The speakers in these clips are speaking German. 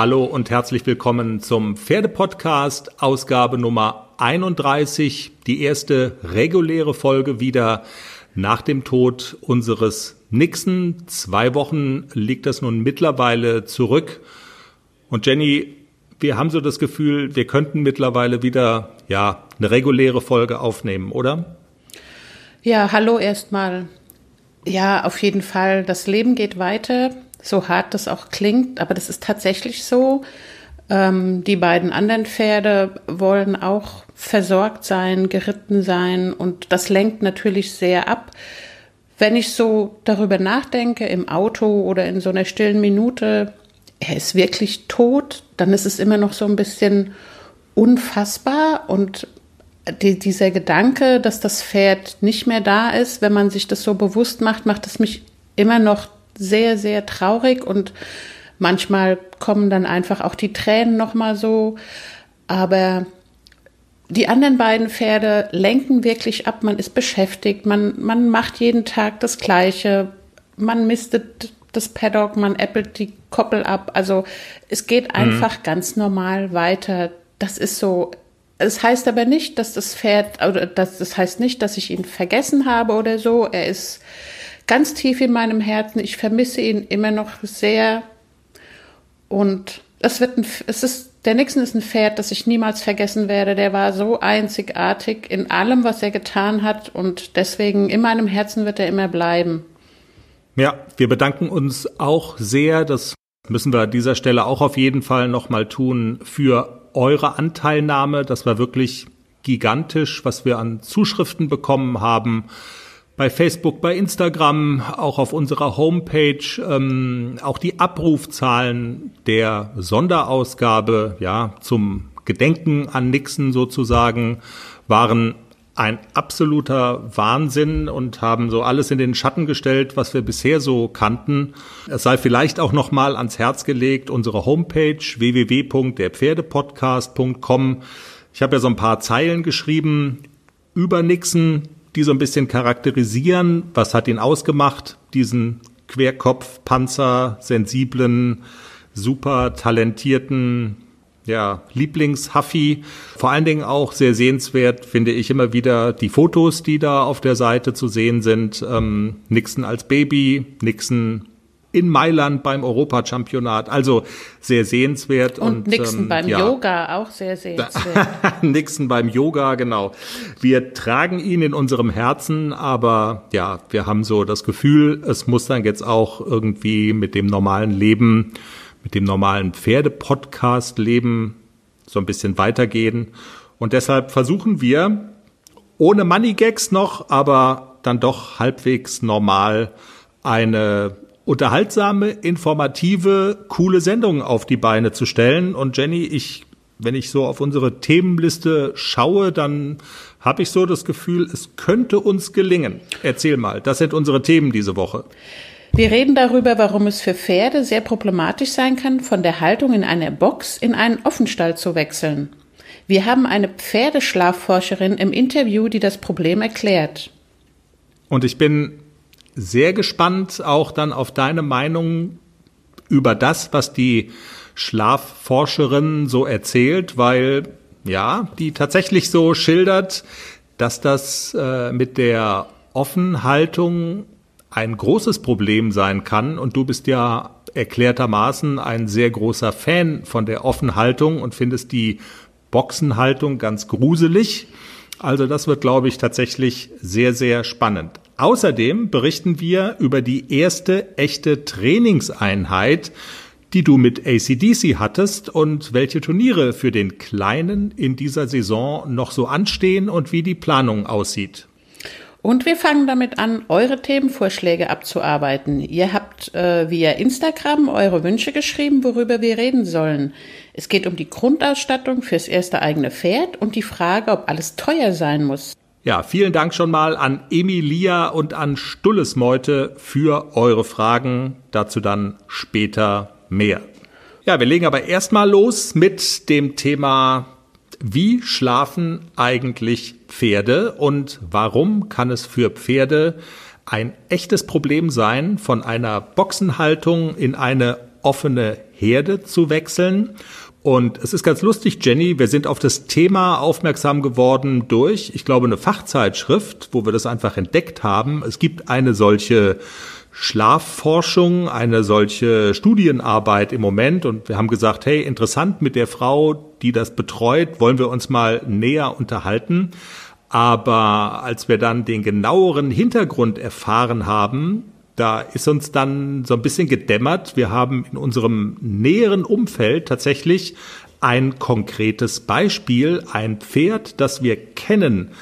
Hallo und herzlich willkommen zum Pferdepodcast, Ausgabe Nummer 31, die erste reguläre Folge wieder nach dem Tod unseres Nixon. Zwei Wochen liegt das nun mittlerweile zurück. Und Jenny, wir haben so das Gefühl, wir könnten mittlerweile wieder, ja, eine reguläre Folge aufnehmen, oder? Ja, hallo erstmal. Ja, auf jeden Fall. Das Leben geht weiter, so hart das auch klingt, aber das ist tatsächlich so. Ähm, die beiden anderen Pferde wollen auch versorgt sein, geritten sein und das lenkt natürlich sehr ab. Wenn ich so darüber nachdenke im Auto oder in so einer stillen Minute, er ist wirklich tot, dann ist es immer noch so ein bisschen unfassbar und die, dieser Gedanke, dass das Pferd nicht mehr da ist, wenn man sich das so bewusst macht, macht es mich immer noch sehr, sehr traurig und manchmal kommen dann einfach auch die Tränen nochmal so. Aber die anderen beiden Pferde lenken wirklich ab. Man ist beschäftigt. Man, man macht jeden Tag das Gleiche. Man mistet das Paddock, man äppelt die Koppel ab. Also es geht mhm. einfach mhm. ganz normal weiter. Das ist so es heißt aber nicht, dass das Pferd, oder das, das heißt nicht, dass ich ihn vergessen habe oder so. Er ist ganz tief in meinem Herzen. Ich vermisse ihn immer noch sehr. Und es wird ein, es ist, der Nixon ist ein Pferd, das ich niemals vergessen werde. Der war so einzigartig in allem, was er getan hat. Und deswegen in meinem Herzen wird er immer bleiben. Ja, wir bedanken uns auch sehr. Das müssen wir an dieser Stelle auch auf jeden Fall nochmal tun für eure Anteilnahme. Das war wirklich gigantisch, was wir an Zuschriften bekommen haben. Bei Facebook, bei Instagram, auch auf unserer Homepage, ähm, auch die Abrufzahlen der Sonderausgabe, ja, zum Gedenken an Nixon sozusagen, waren ein absoluter Wahnsinn und haben so alles in den Schatten gestellt, was wir bisher so kannten. Es sei vielleicht auch noch mal ans Herz gelegt unsere Homepage www.derpferdepodcast.com. Ich habe ja so ein paar Zeilen geschrieben über Nixon, die so ein bisschen charakterisieren, was hat ihn ausgemacht, diesen Querkopfpanzer, sensiblen, super talentierten ja, Lieblings-Huffy. Vor allen Dingen auch sehr sehenswert finde ich immer wieder die Fotos, die da auf der Seite zu sehen sind. Ähm, Nixon als Baby, Nixon in Mailand beim Europachampionat. Also sehr sehenswert. Und, und Nixon ähm, beim ja. Yoga auch sehr sehenswert. Nixon beim Yoga, genau. Wir tragen ihn in unserem Herzen, aber ja, wir haben so das Gefühl, es muss dann jetzt auch irgendwie mit dem normalen Leben mit dem normalen Pferde-Podcast-Leben so ein bisschen weitergehen. Und deshalb versuchen wir, ohne Money Gags noch, aber dann doch halbwegs normal eine unterhaltsame, informative, coole Sendung auf die Beine zu stellen. Und Jenny, ich, wenn ich so auf unsere Themenliste schaue, dann habe ich so das Gefühl, es könnte uns gelingen. Erzähl mal, das sind unsere Themen diese Woche. Wir reden darüber, warum es für Pferde sehr problematisch sein kann, von der Haltung in einer Box in einen Offenstall zu wechseln. Wir haben eine Pferdeschlafforscherin im Interview, die das Problem erklärt. Und ich bin sehr gespannt auch dann auf deine Meinung über das, was die Schlafforscherin so erzählt, weil ja, die tatsächlich so schildert, dass das äh, mit der Offenhaltung ein großes Problem sein kann. Und du bist ja erklärtermaßen ein sehr großer Fan von der Offenhaltung und findest die Boxenhaltung ganz gruselig. Also das wird, glaube ich, tatsächlich sehr, sehr spannend. Außerdem berichten wir über die erste echte Trainingseinheit, die du mit ACDC hattest und welche Turniere für den Kleinen in dieser Saison noch so anstehen und wie die Planung aussieht. Und wir fangen damit an, eure Themenvorschläge abzuarbeiten. Ihr habt äh, via Instagram eure Wünsche geschrieben, worüber wir reden sollen. Es geht um die Grundausstattung fürs erste eigene Pferd und die Frage, ob alles teuer sein muss. Ja, vielen Dank schon mal an Emilia und an Stullesmeute für eure Fragen. Dazu dann später mehr. Ja, wir legen aber erstmal los mit dem Thema wie schlafen eigentlich Pferde und warum kann es für Pferde ein echtes Problem sein, von einer Boxenhaltung in eine offene Herde zu wechseln. Und es ist ganz lustig, Jenny, wir sind auf das Thema aufmerksam geworden durch, ich glaube, eine Fachzeitschrift, wo wir das einfach entdeckt haben. Es gibt eine solche Schlafforschung, eine solche Studienarbeit im Moment und wir haben gesagt, hey, interessant mit der Frau, die das betreut, wollen wir uns mal näher unterhalten. Aber als wir dann den genaueren Hintergrund erfahren haben, da ist uns dann so ein bisschen gedämmert. Wir haben in unserem näheren Umfeld tatsächlich ein konkretes Beispiel, ein Pferd, das wir kennen,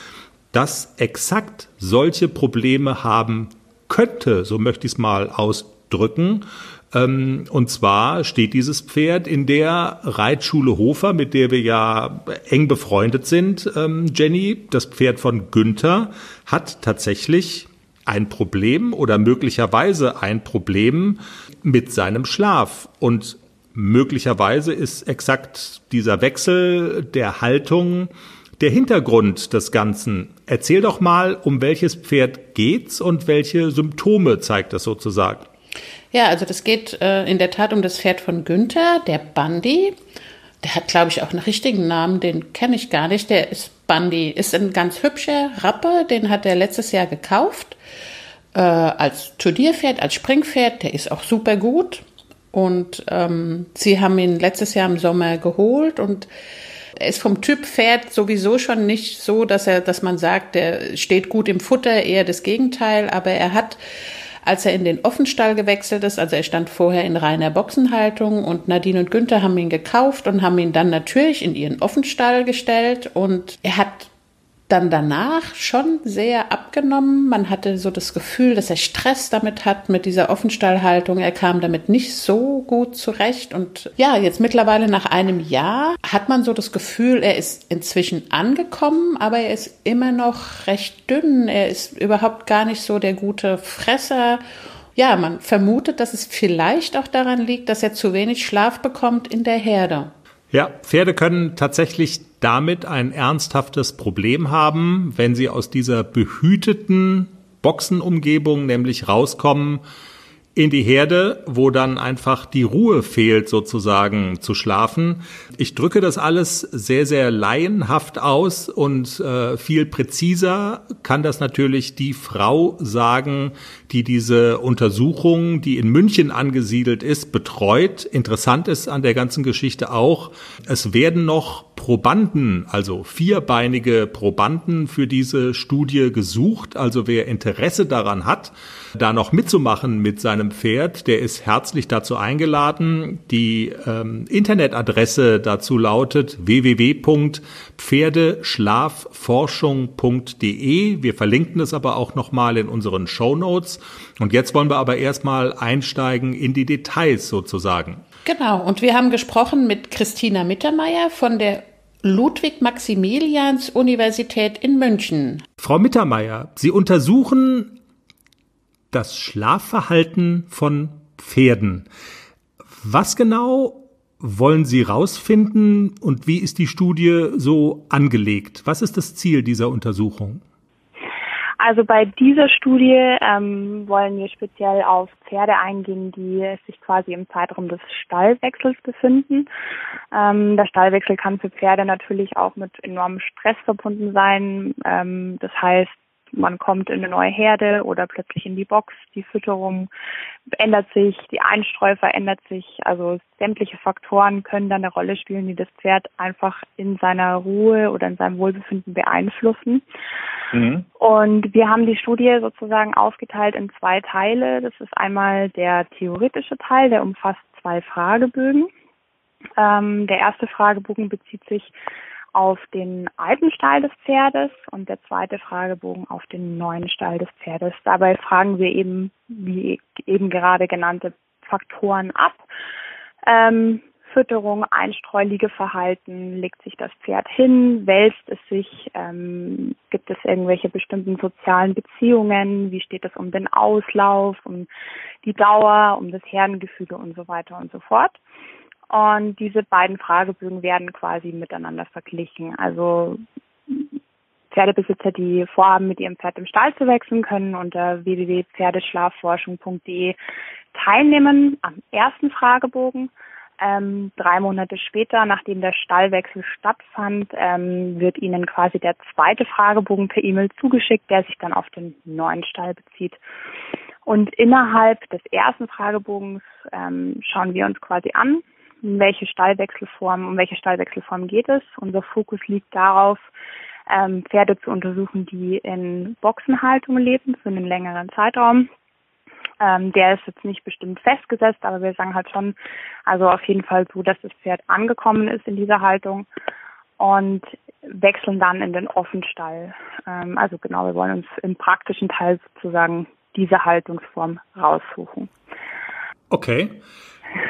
das exakt solche Probleme haben könnte, so möchte ich es mal ausdrücken. Ähm, und zwar steht dieses Pferd in der Reitschule Hofer, mit der wir ja eng befreundet sind, ähm, Jenny. Das Pferd von Günther hat tatsächlich ein Problem oder möglicherweise ein Problem mit seinem Schlaf. Und möglicherweise ist exakt dieser Wechsel der Haltung der Hintergrund des Ganzen. Erzähl doch mal, um welches Pferd geht's und welche Symptome zeigt das sozusagen? Ja, also das geht äh, in der Tat um das Pferd von Günther, der Bandi. Der hat, glaube ich, auch einen richtigen Namen, den kenne ich gar nicht. Der ist Bandi, ist ein ganz hübscher Rapper, den hat er letztes Jahr gekauft äh, als Turnierpferd, als Springpferd. Der ist auch super gut. Und ähm, sie haben ihn letztes Jahr im Sommer geholt und er ist vom Typ Pferd sowieso schon nicht so, dass er, dass man sagt, der steht gut im Futter, eher das Gegenteil, aber er hat als er in den Offenstall gewechselt ist, also er stand vorher in reiner Boxenhaltung und Nadine und Günther haben ihn gekauft und haben ihn dann natürlich in ihren Offenstall gestellt und er hat dann danach schon sehr abgenommen. Man hatte so das Gefühl, dass er Stress damit hat, mit dieser Offenstallhaltung. Er kam damit nicht so gut zurecht. Und ja, jetzt mittlerweile nach einem Jahr hat man so das Gefühl, er ist inzwischen angekommen, aber er ist immer noch recht dünn. Er ist überhaupt gar nicht so der gute Fresser. Ja, man vermutet, dass es vielleicht auch daran liegt, dass er zu wenig Schlaf bekommt in der Herde. Ja, Pferde können tatsächlich damit ein ernsthaftes Problem haben, wenn sie aus dieser behüteten Boxenumgebung nämlich rauskommen in die Herde, wo dann einfach die Ruhe fehlt, sozusagen zu schlafen. Ich drücke das alles sehr, sehr laienhaft aus und äh, viel präziser kann das natürlich die Frau sagen, die diese Untersuchung, die in München angesiedelt ist, betreut. Interessant ist an der ganzen Geschichte auch, es werden noch Probanden, also vierbeinige Probanden für diese Studie gesucht. Also wer Interesse daran hat, da noch mitzumachen mit seinem Pferd, der ist herzlich dazu eingeladen. Die ähm, Internetadresse dazu lautet www.pferdeschlafforschung.de. Wir verlinken es aber auch nochmal in unseren Show Notes. Und jetzt wollen wir aber erstmal einsteigen in die Details sozusagen. Genau, und wir haben gesprochen mit Christina Mittermeier von der Ludwig-Maximilians-Universität in München. Frau Mittermeier, Sie untersuchen das Schlafverhalten von Pferden. Was genau wollen Sie rausfinden und wie ist die Studie so angelegt? Was ist das Ziel dieser Untersuchung? Also bei dieser Studie ähm, wollen wir speziell auf Pferde eingehen, die sich quasi im Zeitraum des Stallwechsels befinden. Ähm, der Stallwechsel kann für Pferde natürlich auch mit enormem Stress verbunden sein. Ähm, das heißt, man kommt in eine neue Herde oder plötzlich in die Box, die Fütterung ändert sich, die Einstreu verändert sich, also sämtliche Faktoren können dann eine Rolle spielen, die das Pferd einfach in seiner Ruhe oder in seinem Wohlbefinden beeinflussen. Mhm. Und wir haben die Studie sozusagen aufgeteilt in zwei Teile. Das ist einmal der theoretische Teil, der umfasst zwei Fragebögen. Ähm, der erste Fragebogen bezieht sich auf den alten Stall des Pferdes und der zweite Fragebogen auf den neuen Stall des Pferdes. Dabei fragen wir eben, wie eben gerade genannte Faktoren ab. Ähm, Fütterung, Einstreu-Liegeverhalten, legt sich das Pferd hin, wälzt es sich, ähm, gibt es irgendwelche bestimmten sozialen Beziehungen, wie steht es um den Auslauf, um die Dauer, um das Herdengefüge und so weiter und so fort. Und diese beiden Fragebögen werden quasi miteinander verglichen. Also Pferdebesitzer, die vorhaben, mit ihrem Pferd im Stall zu wechseln, können unter www.pferdeschlafforschung.de teilnehmen am ersten Fragebogen. Ähm, drei Monate später, nachdem der Stallwechsel stattfand, ähm, wird Ihnen quasi der zweite Fragebogen per E-Mail zugeschickt, der sich dann auf den neuen Stall bezieht. Und innerhalb des ersten Fragebogens ähm, schauen wir uns quasi an, um welche Stallwechselform, um welche Stallwechselform geht es. Unser Fokus liegt darauf, ähm, Pferde zu untersuchen, die in Boxenhaltung leben für einen längeren Zeitraum ähm, der ist jetzt nicht bestimmt festgesetzt, aber wir sagen halt schon, also auf jeden Fall so, dass das Pferd angekommen ist in dieser Haltung und wechseln dann in den Offenstall. Ähm, also genau, wir wollen uns im praktischen Teil sozusagen diese Haltungsform raussuchen. Okay.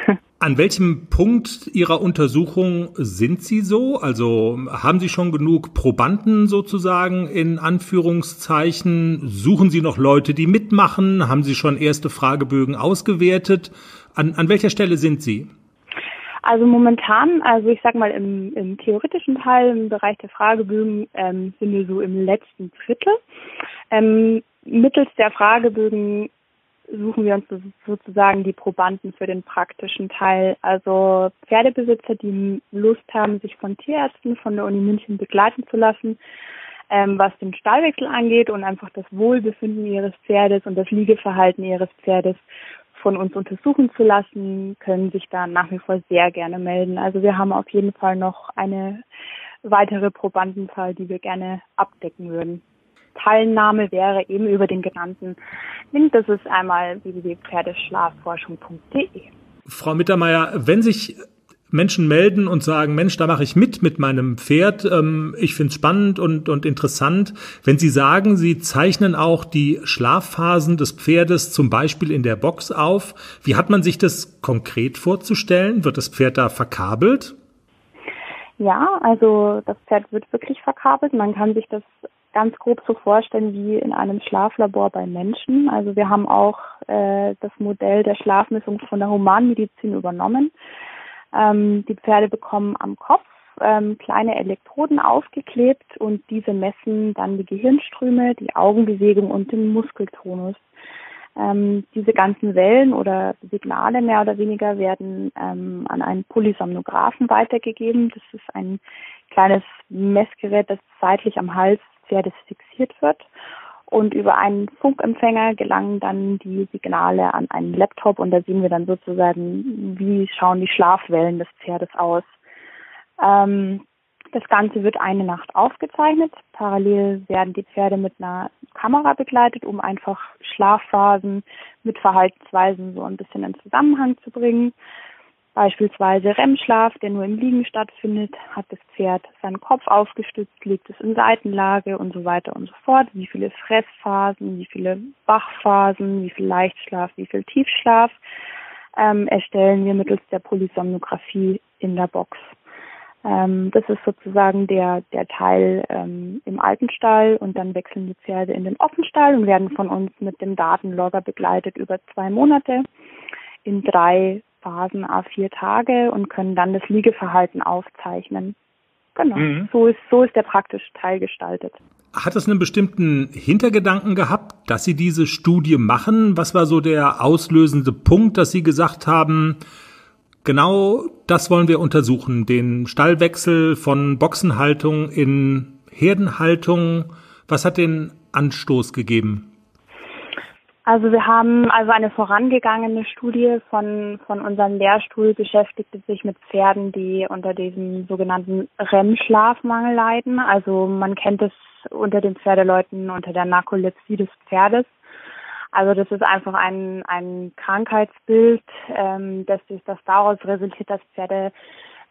An welchem Punkt Ihrer Untersuchung sind Sie so? Also haben Sie schon genug Probanden sozusagen in Anführungszeichen? Suchen Sie noch Leute, die mitmachen? Haben Sie schon erste Fragebögen ausgewertet? An, an welcher Stelle sind Sie? Also momentan, also ich sag mal im, im theoretischen Teil, im Bereich der Fragebögen, ähm, sind wir so im letzten Drittel. Ähm, mittels der Fragebögen suchen wir uns sozusagen die Probanden für den praktischen Teil. Also Pferdebesitzer, die Lust haben, sich von Tierärzten von der Uni München begleiten zu lassen, ähm, was den Stallwechsel angeht und einfach das Wohlbefinden ihres Pferdes und das Liegeverhalten ihres Pferdes von uns untersuchen zu lassen, können sich da nach wie vor sehr gerne melden. Also wir haben auf jeden Fall noch eine weitere Probandenzahl, die wir gerne abdecken würden. Teilnahme wäre eben über den genannten Link. Das ist einmal www.pferdeschlafforschung.de. Frau Mittermeier, wenn sich Menschen melden und sagen, Mensch, da mache ich mit mit meinem Pferd. Ähm, ich finde es spannend und, und interessant. Wenn Sie sagen, Sie zeichnen auch die Schlafphasen des Pferdes zum Beispiel in der Box auf, wie hat man sich das konkret vorzustellen? Wird das Pferd da verkabelt? Ja, also das Pferd wird wirklich verkabelt. Man kann sich das ganz grob so vorstellen wie in einem Schlaflabor bei Menschen. Also wir haben auch äh, das Modell der Schlafmessung von der Humanmedizin übernommen. Ähm, die Pferde bekommen am Kopf ähm, kleine Elektroden aufgeklebt und diese messen dann die Gehirnströme, die Augenbewegung und den Muskeltonus. Ähm, diese ganzen Wellen oder Signale mehr oder weniger werden ähm, an einen Polysomnographen weitergegeben. Das ist ein kleines Messgerät, das seitlich am Hals Pferdes fixiert wird. Und über einen Funkempfänger gelangen dann die Signale an einen Laptop und da sehen wir dann sozusagen, wie schauen die Schlafwellen des Pferdes aus. Ähm, das Ganze wird eine Nacht aufgezeichnet. Parallel werden die Pferde mit einer Kamera begleitet, um einfach Schlafphasen mit Verhaltensweisen so ein bisschen in Zusammenhang zu bringen. Beispielsweise REM-Schlaf, der nur im Liegen stattfindet, hat das Pferd seinen Kopf aufgestützt, liegt es in Seitenlage und so weiter und so fort. Wie viele Fressphasen, wie viele Wachphasen, wie viel Leichtschlaf, wie viel Tiefschlaf ähm, erstellen wir mittels der Polysomnographie in der Box. Ähm, das ist sozusagen der, der Teil ähm, im alten Stall und dann wechseln die Pferde in den Offenstall und werden von uns mit dem Datenlogger begleitet über zwei Monate in drei Phasen A4 Tage und können dann das Liegeverhalten aufzeichnen. Genau, mhm. so, ist, so ist der praktische Teil gestaltet. Hat es einen bestimmten Hintergedanken gehabt, dass Sie diese Studie machen? Was war so der auslösende Punkt, dass Sie gesagt haben, genau das wollen wir untersuchen, den Stallwechsel von Boxenhaltung in Herdenhaltung? Was hat den Anstoß gegeben? Also wir haben also eine vorangegangene Studie von, von unserem Lehrstuhl beschäftigte sich mit Pferden, die unter diesem sogenannten REM-Schlafmangel leiden. Also man kennt es unter den Pferdeleuten unter der Narkolepsie des Pferdes. Also das ist einfach ein, ein Krankheitsbild, ähm, das, das daraus resultiert, dass Pferde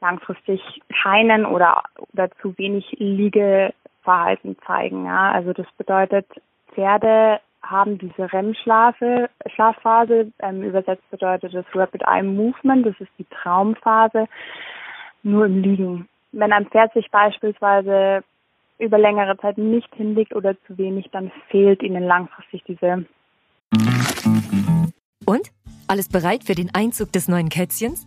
langfristig keinen oder, oder zu wenig Liegeverhalten zeigen. Ja? Also das bedeutet, Pferde haben diese REM-Schlafphase, ähm, übersetzt bedeutet das Rapid Eye Movement, das ist die Traumphase, nur im Liegen. Wenn ein Pferd sich beispielsweise über längere Zeit nicht hinlegt oder zu wenig, dann fehlt ihnen langfristig diese. Und? Alles bereit für den Einzug des neuen Kätzchens?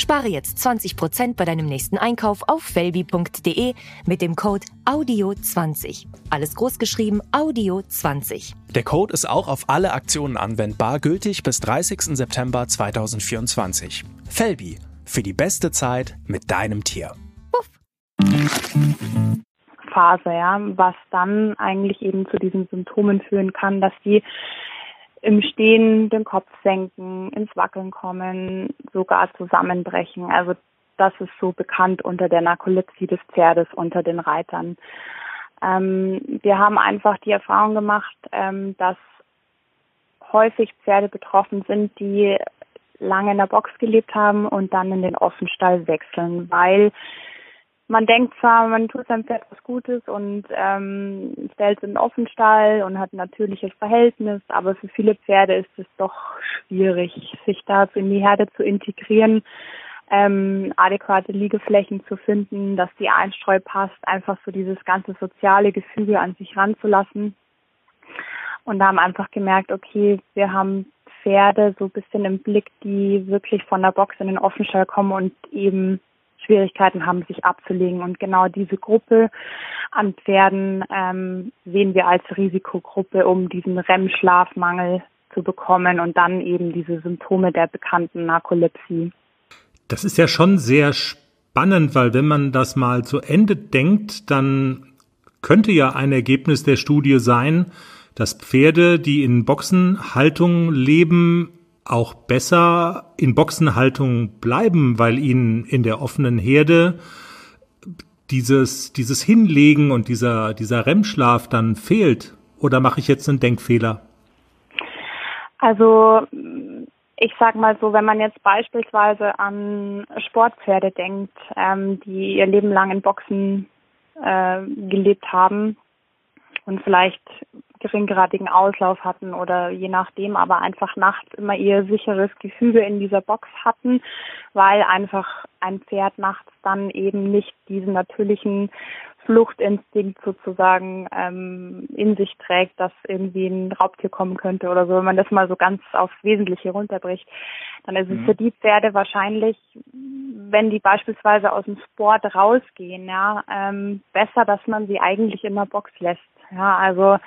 Spare jetzt 20% bei deinem nächsten Einkauf auf felbi.de mit dem Code AUDIO20. Alles großgeschrieben AUDIO20. Der Code ist auch auf alle Aktionen anwendbar, gültig bis 30. September 2024. Felbi, für die beste Zeit mit deinem Tier. Puff. Phase, ja, was dann eigentlich eben zu diesen Symptomen führen kann, dass die im Stehen den Kopf senken, ins Wackeln kommen, sogar zusammenbrechen. Also das ist so bekannt unter der Narkolepsie des Pferdes unter den Reitern. Ähm, wir haben einfach die Erfahrung gemacht, ähm, dass häufig Pferde betroffen sind, die lange in der Box gelebt haben und dann in den Offenstall wechseln, weil man denkt zwar, man tut seinem Pferd was Gutes und ähm, stellt es in den Offenstall und hat ein natürliches Verhältnis, aber für viele Pferde ist es doch schwierig, sich da in die Herde zu integrieren, ähm, adäquate Liegeflächen zu finden, dass die Einstreu passt, einfach so dieses ganze soziale Gefüge an sich ranzulassen. Und da haben einfach gemerkt, okay, wir haben Pferde so ein bisschen im Blick, die wirklich von der Box in den Offenstall kommen und eben Schwierigkeiten haben, sich abzulegen. Und genau diese Gruppe an Pferden ähm, sehen wir als Risikogruppe, um diesen REM-Schlafmangel zu bekommen und dann eben diese Symptome der bekannten Narkolepsie. Das ist ja schon sehr spannend, weil wenn man das mal zu Ende denkt, dann könnte ja ein Ergebnis der Studie sein, dass Pferde, die in Boxenhaltung leben, auch besser in Boxenhaltung bleiben, weil ihnen in der offenen Herde dieses, dieses Hinlegen und dieser, dieser REM-Schlaf dann fehlt? Oder mache ich jetzt einen Denkfehler? Also, ich sag mal so, wenn man jetzt beispielsweise an Sportpferde denkt, ähm, die ihr Leben lang in Boxen äh, gelebt haben und vielleicht geringgradigen Auslauf hatten oder je nachdem, aber einfach nachts immer ihr sicheres Gefüge in dieser Box hatten, weil einfach ein Pferd nachts dann eben nicht diesen natürlichen Fluchtinstinkt sozusagen ähm, in sich trägt, dass irgendwie ein Raubtier kommen könnte oder so, wenn man das mal so ganz aufs Wesentliche runterbricht, dann ist mhm. es für die Pferde wahrscheinlich, wenn die beispielsweise aus dem Sport rausgehen, ja, ähm, besser, dass man sie eigentlich in der Box lässt. Ja, also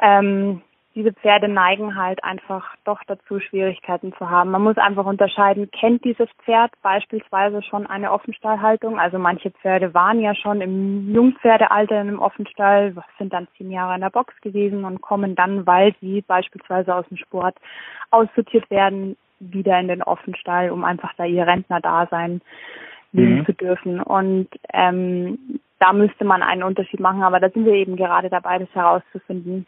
ähm, diese Pferde neigen halt einfach doch dazu, Schwierigkeiten zu haben. Man muss einfach unterscheiden, kennt dieses Pferd beispielsweise schon eine Offenstallhaltung? Also manche Pferde waren ja schon im Jungpferdealter in einem Offenstall, sind dann zehn Jahre in der Box gewesen und kommen dann, weil sie beispielsweise aus dem Sport aussortiert werden, wieder in den Offenstall, um einfach da ihr Rentnerdasein leben mhm. zu dürfen. Und ähm, da müsste man einen Unterschied machen, aber da sind wir eben gerade dabei, das herauszufinden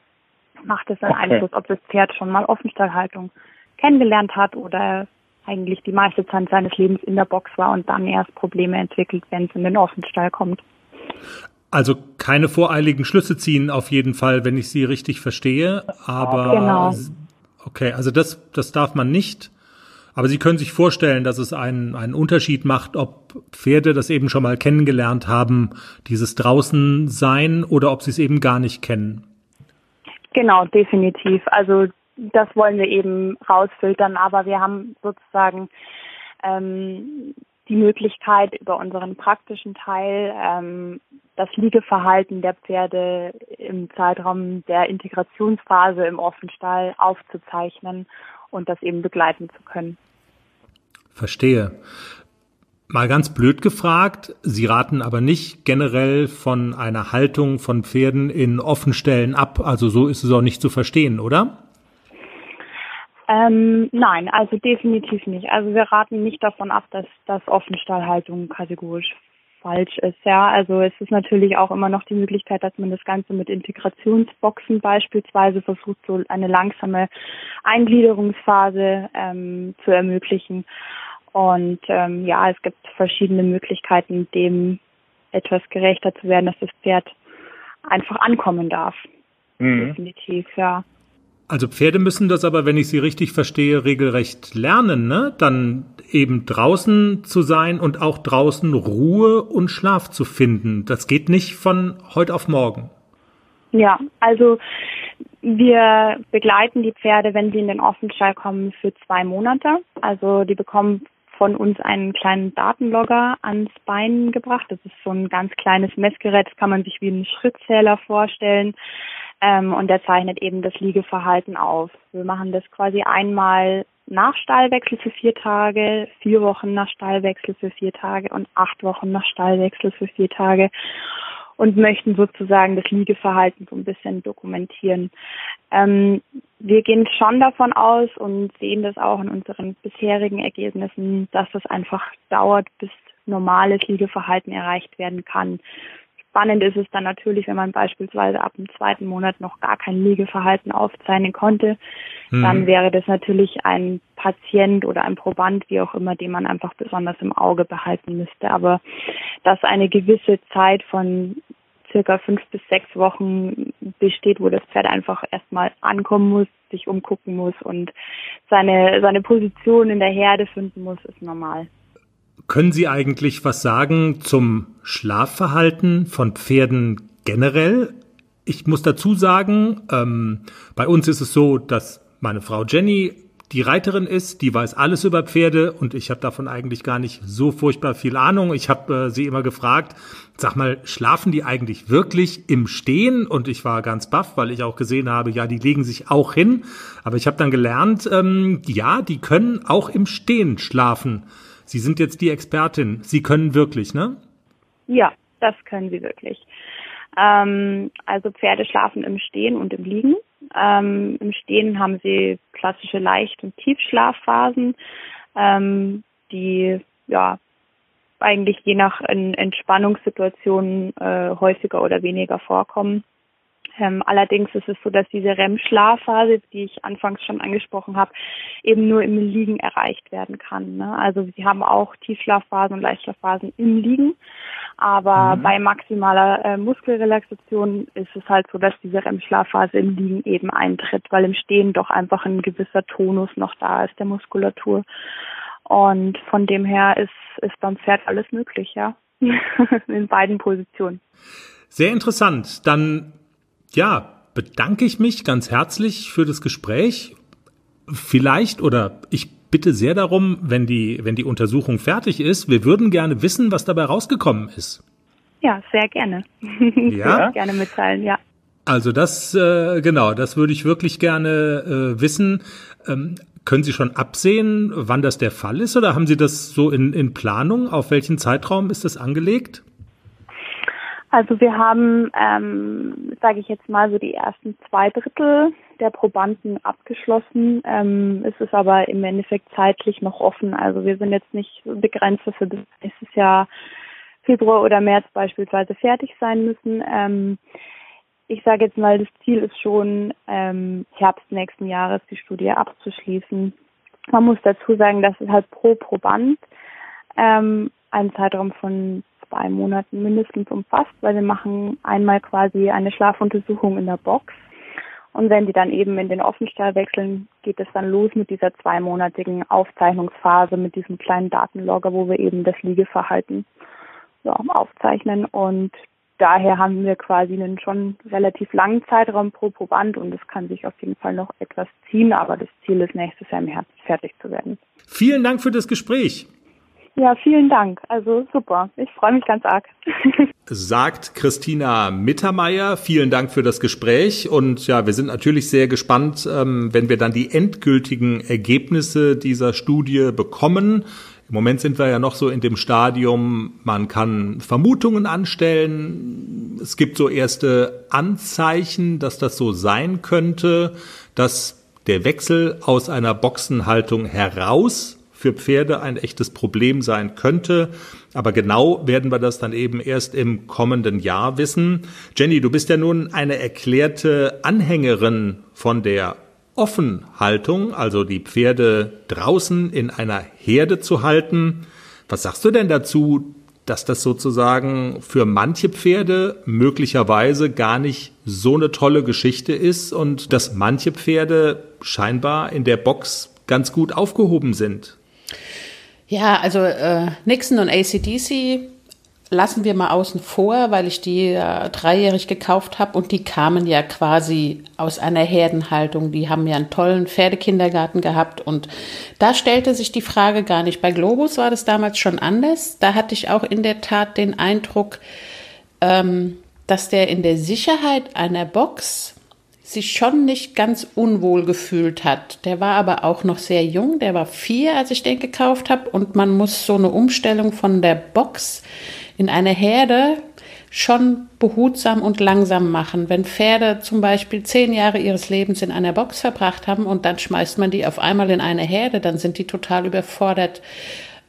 macht es einen okay. Einfluss, ob das Pferd schon mal Offenstallhaltung kennengelernt hat oder eigentlich die meiste Zeit seines Lebens in der Box war und dann erst Probleme entwickelt, wenn es in den Offenstall kommt. Also keine voreiligen Schlüsse ziehen auf jeden Fall, wenn ich Sie richtig verstehe. Aber genau. okay, also das, das darf man nicht. Aber Sie können sich vorstellen, dass es einen, einen Unterschied macht, ob Pferde das eben schon mal kennengelernt haben, dieses draußen sein, oder ob sie es eben gar nicht kennen. Genau, definitiv. Also das wollen wir eben rausfiltern, aber wir haben sozusagen ähm, die Möglichkeit, über unseren praktischen Teil ähm, das Liegeverhalten der Pferde im Zeitraum der Integrationsphase im Offenstall aufzuzeichnen und das eben begleiten zu können. Verstehe. Mal ganz blöd gefragt, Sie raten aber nicht generell von einer Haltung von Pferden in Offenstellen ab. Also so ist es auch nicht zu verstehen, oder? Ähm, nein, also definitiv nicht. Also wir raten nicht davon ab, dass, dass Offenstallhaltung kategorisch falsch ist. Ja, also es ist natürlich auch immer noch die Möglichkeit, dass man das Ganze mit Integrationsboxen beispielsweise versucht, so eine langsame Eingliederungsphase ähm, zu ermöglichen. Und ähm, ja, es gibt verschiedene Möglichkeiten, dem etwas gerechter zu werden, dass das Pferd einfach ankommen darf. Mhm. Definitiv, ja. Also Pferde müssen das aber, wenn ich sie richtig verstehe, regelrecht lernen, ne? Dann eben draußen zu sein und auch draußen Ruhe und Schlaf zu finden. Das geht nicht von heute auf morgen. Ja, also wir begleiten die Pferde, wenn sie in den Offenstall kommen, für zwei Monate. Also die bekommen von uns einen kleinen Datenlogger ans Bein gebracht. Das ist so ein ganz kleines Messgerät, das kann man sich wie einen Schrittzähler vorstellen. Ähm, und der zeichnet eben das Liegeverhalten auf. Wir machen das quasi einmal nach Stallwechsel für vier Tage, vier Wochen nach Stallwechsel für vier Tage und acht Wochen nach Stallwechsel für vier Tage und möchten sozusagen das Liegeverhalten so ein bisschen dokumentieren. Ähm, wir gehen schon davon aus und sehen das auch in unseren bisherigen Ergebnissen, dass es einfach dauert, bis normales Liegeverhalten erreicht werden kann. Spannend ist es dann natürlich, wenn man beispielsweise ab dem zweiten Monat noch gar kein Liegeverhalten aufzeichnen konnte. Mhm. Dann wäre das natürlich ein Patient oder ein Proband, wie auch immer, den man einfach besonders im Auge behalten müsste. Aber dass eine gewisse Zeit von circa fünf bis sechs Wochen besteht, wo das Pferd einfach erstmal ankommen muss, sich umgucken muss und seine, seine Position in der Herde finden muss, ist normal. Können Sie eigentlich was sagen zum Schlafverhalten von Pferden generell? Ich muss dazu sagen, ähm, bei uns ist es so, dass meine Frau Jenny die Reiterin ist, die weiß alles über Pferde und ich habe davon eigentlich gar nicht so furchtbar viel Ahnung. Ich habe äh, sie immer gefragt, sag mal, schlafen die eigentlich wirklich im Stehen? Und ich war ganz baff, weil ich auch gesehen habe, ja, die legen sich auch hin. Aber ich habe dann gelernt, ähm, ja, die können auch im Stehen schlafen. Sie sind jetzt die Expertin. Sie können wirklich, ne? Ja, das können sie wirklich. Ähm, also Pferde schlafen im Stehen und im Liegen. Ähm, Im Stehen haben sie klassische Leicht- und Tiefschlafphasen, ähm, die ja eigentlich je nach Entspannungssituation äh, häufiger oder weniger vorkommen. Ähm, allerdings ist es so, dass diese REM-Schlafphase, die ich anfangs schon angesprochen habe, eben nur im Liegen erreicht werden kann. Ne? Also sie haben auch Tiefschlafphasen und Leichtschlafphasen im Liegen, aber mhm. bei maximaler äh, Muskelrelaxation ist es halt so, dass diese REM-Schlafphase im Liegen eben eintritt, weil im Stehen doch einfach ein gewisser Tonus noch da ist der Muskulatur. Und von dem her ist, ist beim Pferd alles möglich, ja. In beiden Positionen. Sehr interessant. Dann ja, bedanke ich mich ganz herzlich für das Gespräch. Vielleicht oder ich bitte sehr darum, wenn die, wenn die Untersuchung fertig ist, wir würden gerne wissen, was dabei rausgekommen ist. Ja, sehr gerne. Ja, gerne mitteilen, ja. Also das, äh, genau, das würde ich wirklich gerne äh, wissen. Ähm, können Sie schon absehen, wann das der Fall ist, oder haben Sie das so in, in Planung? Auf welchen Zeitraum ist das angelegt? Also wir haben, ähm, sage ich jetzt mal, so die ersten zwei Drittel der Probanden abgeschlossen. Ähm, es ist aber im Endeffekt zeitlich noch offen. Also wir sind jetzt nicht begrenzt, dass wir bis nächstes Jahr Februar oder März beispielsweise fertig sein müssen. Ähm, ich sage jetzt mal, das Ziel ist schon, ähm, Herbst nächsten Jahres die Studie abzuschließen. Man muss dazu sagen, dass es halt pro Proband ähm, einen Zeitraum von zwei Monaten mindestens umfasst, weil wir machen einmal quasi eine Schlafuntersuchung in der Box. Und wenn die dann eben in den Offenstall wechseln, geht es dann los mit dieser zweimonatigen Aufzeichnungsphase, mit diesem kleinen Datenlogger, wo wir eben das Liegeverhalten ja, aufzeichnen. Und daher haben wir quasi einen schon relativ langen Zeitraum pro Proband und es kann sich auf jeden Fall noch etwas ziehen, aber das Ziel ist nächstes Jahr im Herbst fertig zu werden. Vielen Dank für das Gespräch. Ja, vielen Dank. Also super. Ich freue mich ganz arg. Sagt Christina Mittermeier. Vielen Dank für das Gespräch. Und ja, wir sind natürlich sehr gespannt, ähm, wenn wir dann die endgültigen Ergebnisse dieser Studie bekommen. Im Moment sind wir ja noch so in dem Stadium, man kann Vermutungen anstellen. Es gibt so erste Anzeichen, dass das so sein könnte, dass der Wechsel aus einer Boxenhaltung heraus für Pferde ein echtes Problem sein könnte. Aber genau werden wir das dann eben erst im kommenden Jahr wissen. Jenny, du bist ja nun eine erklärte Anhängerin von der Offenhaltung, also die Pferde draußen in einer Herde zu halten. Was sagst du denn dazu, dass das sozusagen für manche Pferde möglicherweise gar nicht so eine tolle Geschichte ist und dass manche Pferde scheinbar in der Box ganz gut aufgehoben sind. Ja, also äh, Nixon und ACDC lassen wir mal außen vor, weil ich die äh, dreijährig gekauft habe und die kamen ja quasi aus einer Herdenhaltung. Die haben ja einen tollen Pferdekindergarten gehabt und da stellte sich die Frage gar nicht. Bei Globus war das damals schon anders. Da hatte ich auch in der Tat den Eindruck, ähm, dass der in der Sicherheit einer Box sich schon nicht ganz unwohl gefühlt hat. Der war aber auch noch sehr jung, der war vier, als ich den gekauft habe und man muss so eine Umstellung von der Box in eine Herde schon behutsam und langsam machen. Wenn Pferde zum Beispiel zehn Jahre ihres Lebens in einer Box verbracht haben und dann schmeißt man die auf einmal in eine Herde, dann sind die total überfordert.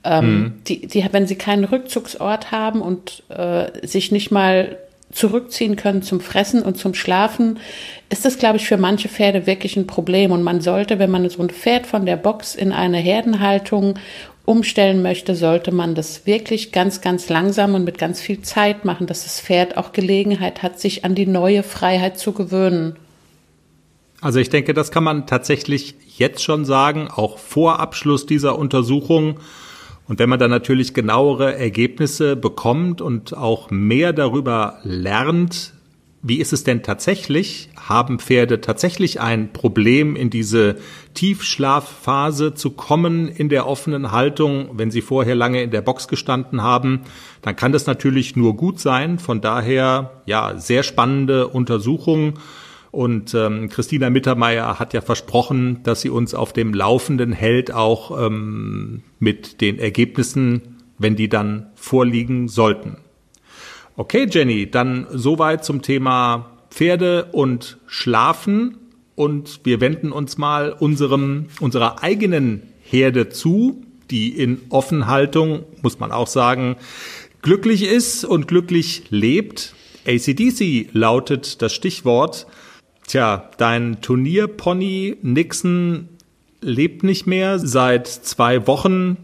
Ähm, mhm. die, die, wenn sie keinen Rückzugsort haben und äh, sich nicht mal zurückziehen können zum Fressen und zum Schlafen, ist das, glaube ich, für manche Pferde wirklich ein Problem. Und man sollte, wenn man so ein Pferd von der Box in eine Herdenhaltung umstellen möchte, sollte man das wirklich ganz, ganz langsam und mit ganz viel Zeit machen, dass das Pferd auch Gelegenheit hat, sich an die neue Freiheit zu gewöhnen. Also ich denke, das kann man tatsächlich jetzt schon sagen, auch vor Abschluss dieser Untersuchung. Und wenn man dann natürlich genauere Ergebnisse bekommt und auch mehr darüber lernt, wie ist es denn tatsächlich? Haben Pferde tatsächlich ein Problem, in diese Tiefschlafphase zu kommen in der offenen Haltung, wenn sie vorher lange in der Box gestanden haben? Dann kann das natürlich nur gut sein. Von daher, ja, sehr spannende Untersuchung. Und ähm, Christina Mittermeier hat ja versprochen, dass sie uns auf dem Laufenden hält, auch ähm, mit den Ergebnissen, wenn die dann vorliegen sollten. Okay, Jenny, dann soweit zum Thema Pferde und Schlafen. Und wir wenden uns mal unserem, unserer eigenen Herde zu, die in Offenhaltung, muss man auch sagen, glücklich ist und glücklich lebt. ACDC lautet das Stichwort. Tja, dein Turnierpony Nixon lebt nicht mehr seit zwei Wochen.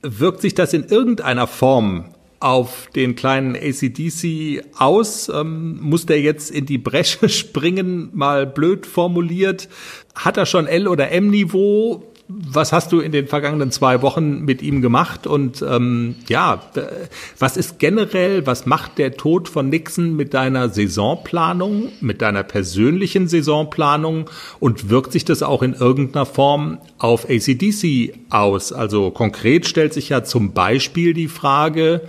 Wirkt sich das in irgendeiner Form auf den kleinen ACDC aus? Ähm, muss der jetzt in die Bresche springen, mal blöd formuliert? Hat er schon L- oder M-Niveau? Was hast du in den vergangenen zwei Wochen mit ihm gemacht? Und ähm, ja, was ist generell, was macht der Tod von Nixon mit deiner Saisonplanung, mit deiner persönlichen Saisonplanung und wirkt sich das auch in irgendeiner Form auf ACDC aus? Also konkret stellt sich ja zum Beispiel die Frage,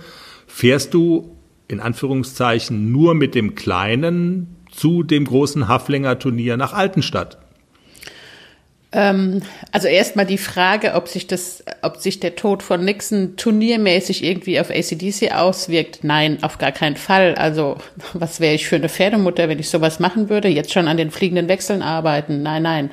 fährst du in Anführungszeichen nur mit dem Kleinen zu dem großen Haflinger Turnier nach Altenstadt? Ähm, also erstmal die Frage, ob sich das, ob sich der Tod von Nixon turniermäßig irgendwie auf ACDC auswirkt. Nein, auf gar keinen Fall. Also was wäre ich für eine Pferdemutter, wenn ich sowas machen würde? Jetzt schon an den fliegenden Wechseln arbeiten? Nein, nein.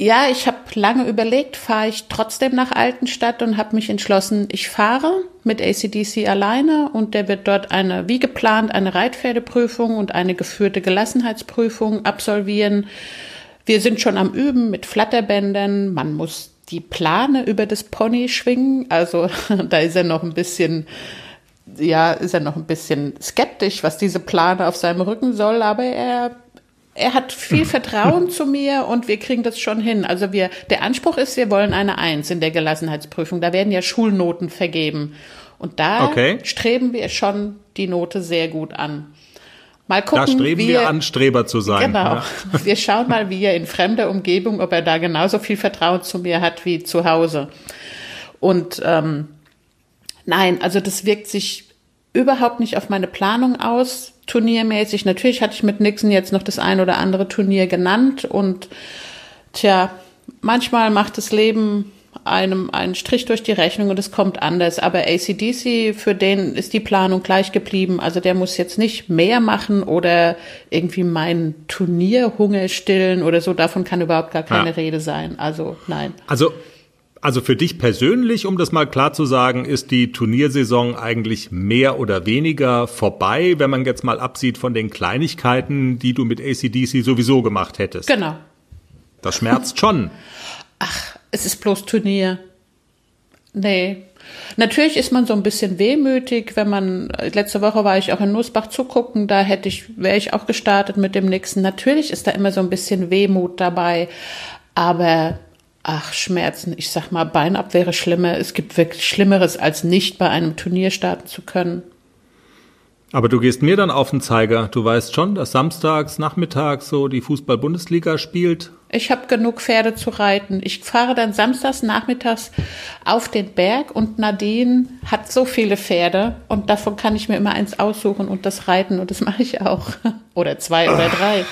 Ja, ich habe lange überlegt, fahre ich trotzdem nach Altenstadt und habe mich entschlossen, ich fahre mit ACDC alleine und der wird dort eine, wie geplant, eine Reitpferdeprüfung und eine geführte Gelassenheitsprüfung absolvieren. Wir sind schon am Üben mit Flatterbändern. Man muss die Plane über das Pony schwingen. Also da ist er noch ein bisschen, ja, ist er noch ein bisschen skeptisch, was diese Plane auf seinem Rücken soll, aber er er hat viel Vertrauen zu mir und wir kriegen das schon hin. Also wir, der Anspruch ist, wir wollen eine Eins in der Gelassenheitsprüfung. Da werden ja Schulnoten vergeben. Und da okay. streben wir schon die Note sehr gut an. Mal gucken, da streben wie wir er, an, Streber zu sein. Genau. Ja. Wir schauen mal, wie er in fremder Umgebung, ob er da genauso viel Vertrauen zu mir hat wie zu Hause. Und ähm, nein, also das wirkt sich überhaupt nicht auf meine Planung aus turniermäßig. Natürlich hatte ich mit Nixon jetzt noch das ein oder andere Turnier genannt und tja, manchmal macht das Leben einem einen Strich durch die Rechnung und es kommt anders. Aber ACDC, für den ist die Planung gleich geblieben. Also der muss jetzt nicht mehr machen oder irgendwie meinen Turnierhunger stillen oder so. Davon kann überhaupt gar keine ja. Rede sein. Also nein. Also Also für dich persönlich, um das mal klar zu sagen, ist die Turniersaison eigentlich mehr oder weniger vorbei, wenn man jetzt mal absieht von den Kleinigkeiten, die du mit ACDC sowieso gemacht hättest. Genau. Das schmerzt schon. Ach, es ist bloß Turnier. Nee. Natürlich ist man so ein bisschen wehmütig, wenn man, letzte Woche war ich auch in Nussbach zugucken, da hätte ich, wäre ich auch gestartet mit dem nächsten. Natürlich ist da immer so ein bisschen Wehmut dabei, aber ach, Schmerzen, ich sag mal, Beinab wäre schlimmer. Es gibt wirklich Schlimmeres, als nicht bei einem Turnier starten zu können. Aber du gehst mir dann auf den Zeiger. Du weißt schon, dass samstags, nachmittags so die Fußball-Bundesliga spielt. Ich habe genug Pferde zu reiten. Ich fahre dann samstags nachmittags auf den Berg und Nadine hat so viele Pferde und davon kann ich mir immer eins aussuchen und das reiten und das mache ich auch. Oder zwei oder drei.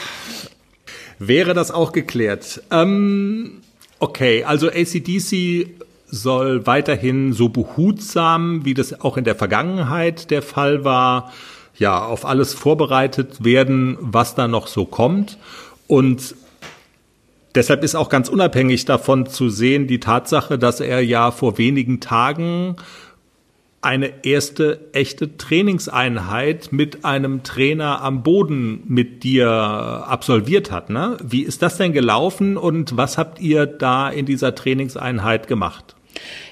Wäre das auch geklärt. Ähm, okay, also ACDC soll weiterhin so behutsam, wie das auch in der Vergangenheit der Fall war, ja, auf alles vorbereitet werden, was da noch so kommt. Und deshalb ist auch ganz unabhängig davon zu sehen, die Tatsache, dass er ja vor wenigen Tagen eine erste echte Trainingseinheit mit einem Trainer am Boden mit dir absolviert hat. Ne? Wie ist das denn gelaufen und was habt ihr da in dieser Trainingseinheit gemacht?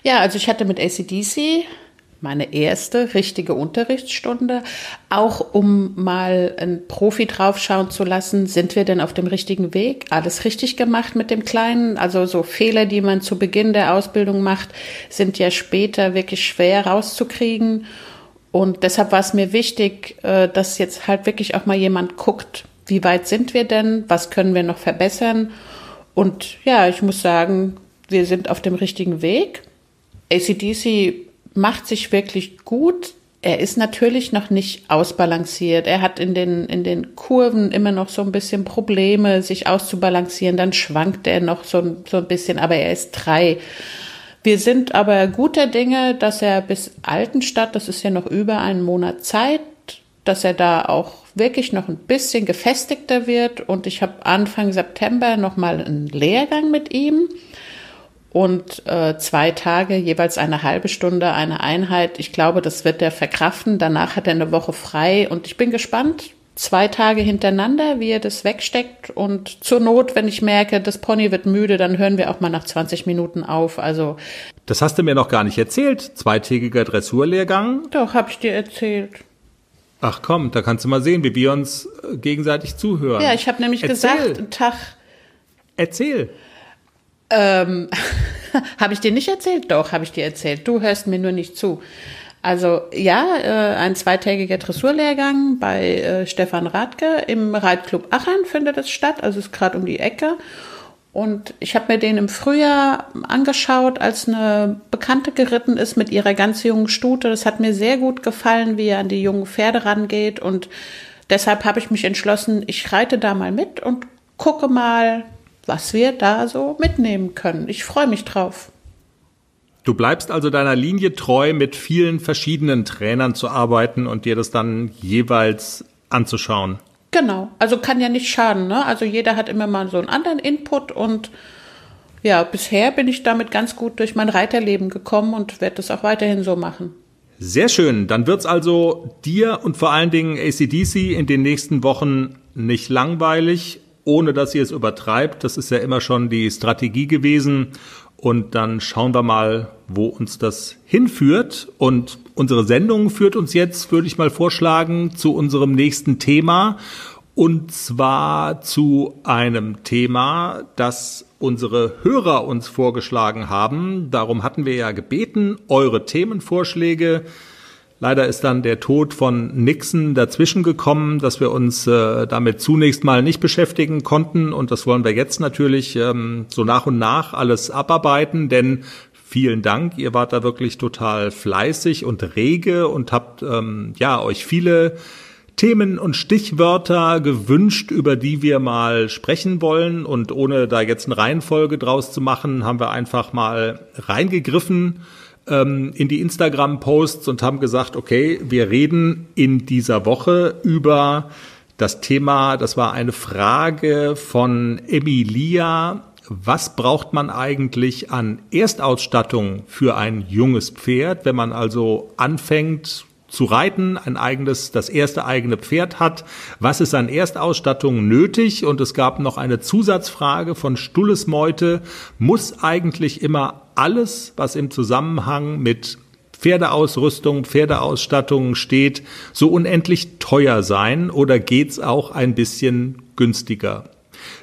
Ja, also ich hatte mit ACDC meine erste richtige Unterrichtsstunde, auch um mal einen Profi draufschauen zu lassen, sind wir denn auf dem richtigen Weg? Alles richtig gemacht mit dem Kleinen? Also so Fehler, die man zu Beginn der Ausbildung macht, sind ja später wirklich schwer rauszukriegen. Und deshalb war es mir wichtig, äh, dass jetzt halt wirklich auch mal jemand guckt, wie weit sind wir denn? Was können wir noch verbessern? Und ja, ich muss sagen, wir sind auf dem richtigen Weg. ACDC macht sich wirklich gut. Er ist natürlich noch nicht ausbalanciert. Er hat in den, in den Kurven immer noch so ein bisschen Probleme, sich auszubalancieren. Dann schwankt er noch so, so ein bisschen, aber er ist drei. Wir sind aber guter Dinge, dass er bis Altenstadt, das ist ja noch über einen Monat Zeit, dass er da auch wirklich noch ein bisschen gefestigter wird. Und ich habe Anfang September nochmal einen Lehrgang mit ihm und äh, zwei Tage, jeweils eine halbe Stunde, eine Einheit. Ich glaube, das wird er verkraften. Danach hat er eine Woche frei und ich bin gespannt. Zwei Tage hintereinander, wie er das wegsteckt. Und zur Not, wenn ich merke, das Pony wird müde, dann hören wir auch mal nach 20 Minuten auf. Also. Das hast du mir noch gar nicht erzählt. Zweitägiger Dressurlehrgang. Doch, hab ich dir erzählt. Ach komm, da kannst du mal sehen, wie wir uns äh, gegenseitig zuhören. Ja, ich habe nämlich Erzähl. gesagt, Tag. Erzähl. Ähm, habe ich dir nicht erzählt? Doch, habe ich dir erzählt. Du hörst mir nur nicht zu. Also ja, äh, ein zweitägiger Dressurlehrgang bei äh, Stefan Radke im Reitclub Aachen findet es statt, also ist gerade um die Ecke. Und ich habe mir den im Frühjahr angeschaut, als eine Bekannte geritten ist mit ihrer ganz jungen Stute. Das hat mir sehr gut gefallen, wie er an die jungen Pferde rangeht. Und deshalb habe ich mich entschlossen, ich reite da mal mit und gucke mal, was wir da so mitnehmen können. Ich freue mich drauf. Du bleibst also deiner Linie treu, mit vielen verschiedenen Trainern zu arbeiten und dir das dann jeweils anzuschauen. Genau, also kann ja nicht schaden. Ne? Also jeder hat immer mal so einen anderen Input und ja, bisher bin ich damit ganz gut durch mein Reiterleben gekommen und werde das auch weiterhin so machen. Sehr schön. Dann wird's also dir und vor allen Dingen ACDC in den nächsten Wochen nicht langweilig ohne dass ihr es übertreibt. Das ist ja immer schon die Strategie gewesen. Und dann schauen wir mal, wo uns das hinführt. Und unsere Sendung führt uns jetzt, würde ich mal vorschlagen, zu unserem nächsten Thema. Und zwar zu einem Thema, das unsere Hörer uns vorgeschlagen haben. Darum hatten wir ja gebeten, eure Themenvorschläge Leider ist dann der Tod von Nixon dazwischen gekommen, dass wir uns äh, damit zunächst mal nicht beschäftigen konnten. Und das wollen wir jetzt natürlich ähm, so nach und nach alles abarbeiten, denn vielen Dank. Ihr wart da wirklich total fleißig und rege und habt ähm, ja euch viele Themen und Stichwörter gewünscht, über die wir mal sprechen wollen. Und ohne da jetzt eine Reihenfolge draus zu machen, haben wir einfach mal reingegriffen ähm, in die Instagram-Posts und haben gesagt, okay, wir reden in dieser Woche über das Thema, das war eine Frage von Emilia. Was braucht man eigentlich an Erstausstattung für ein junges Pferd, wenn man also anfängt zu reiten, ein eigenes, das erste eigene Pferd hat. Was ist an Erstausstattung nötig? Und es gab noch eine Zusatzfrage von Stullesmeute. Muss eigentlich immer alles, was im Zusammenhang mit Pferdeausrüstung, Pferdeausstattung steht, so unendlich teuer sein oder geht's auch ein bisschen günstiger?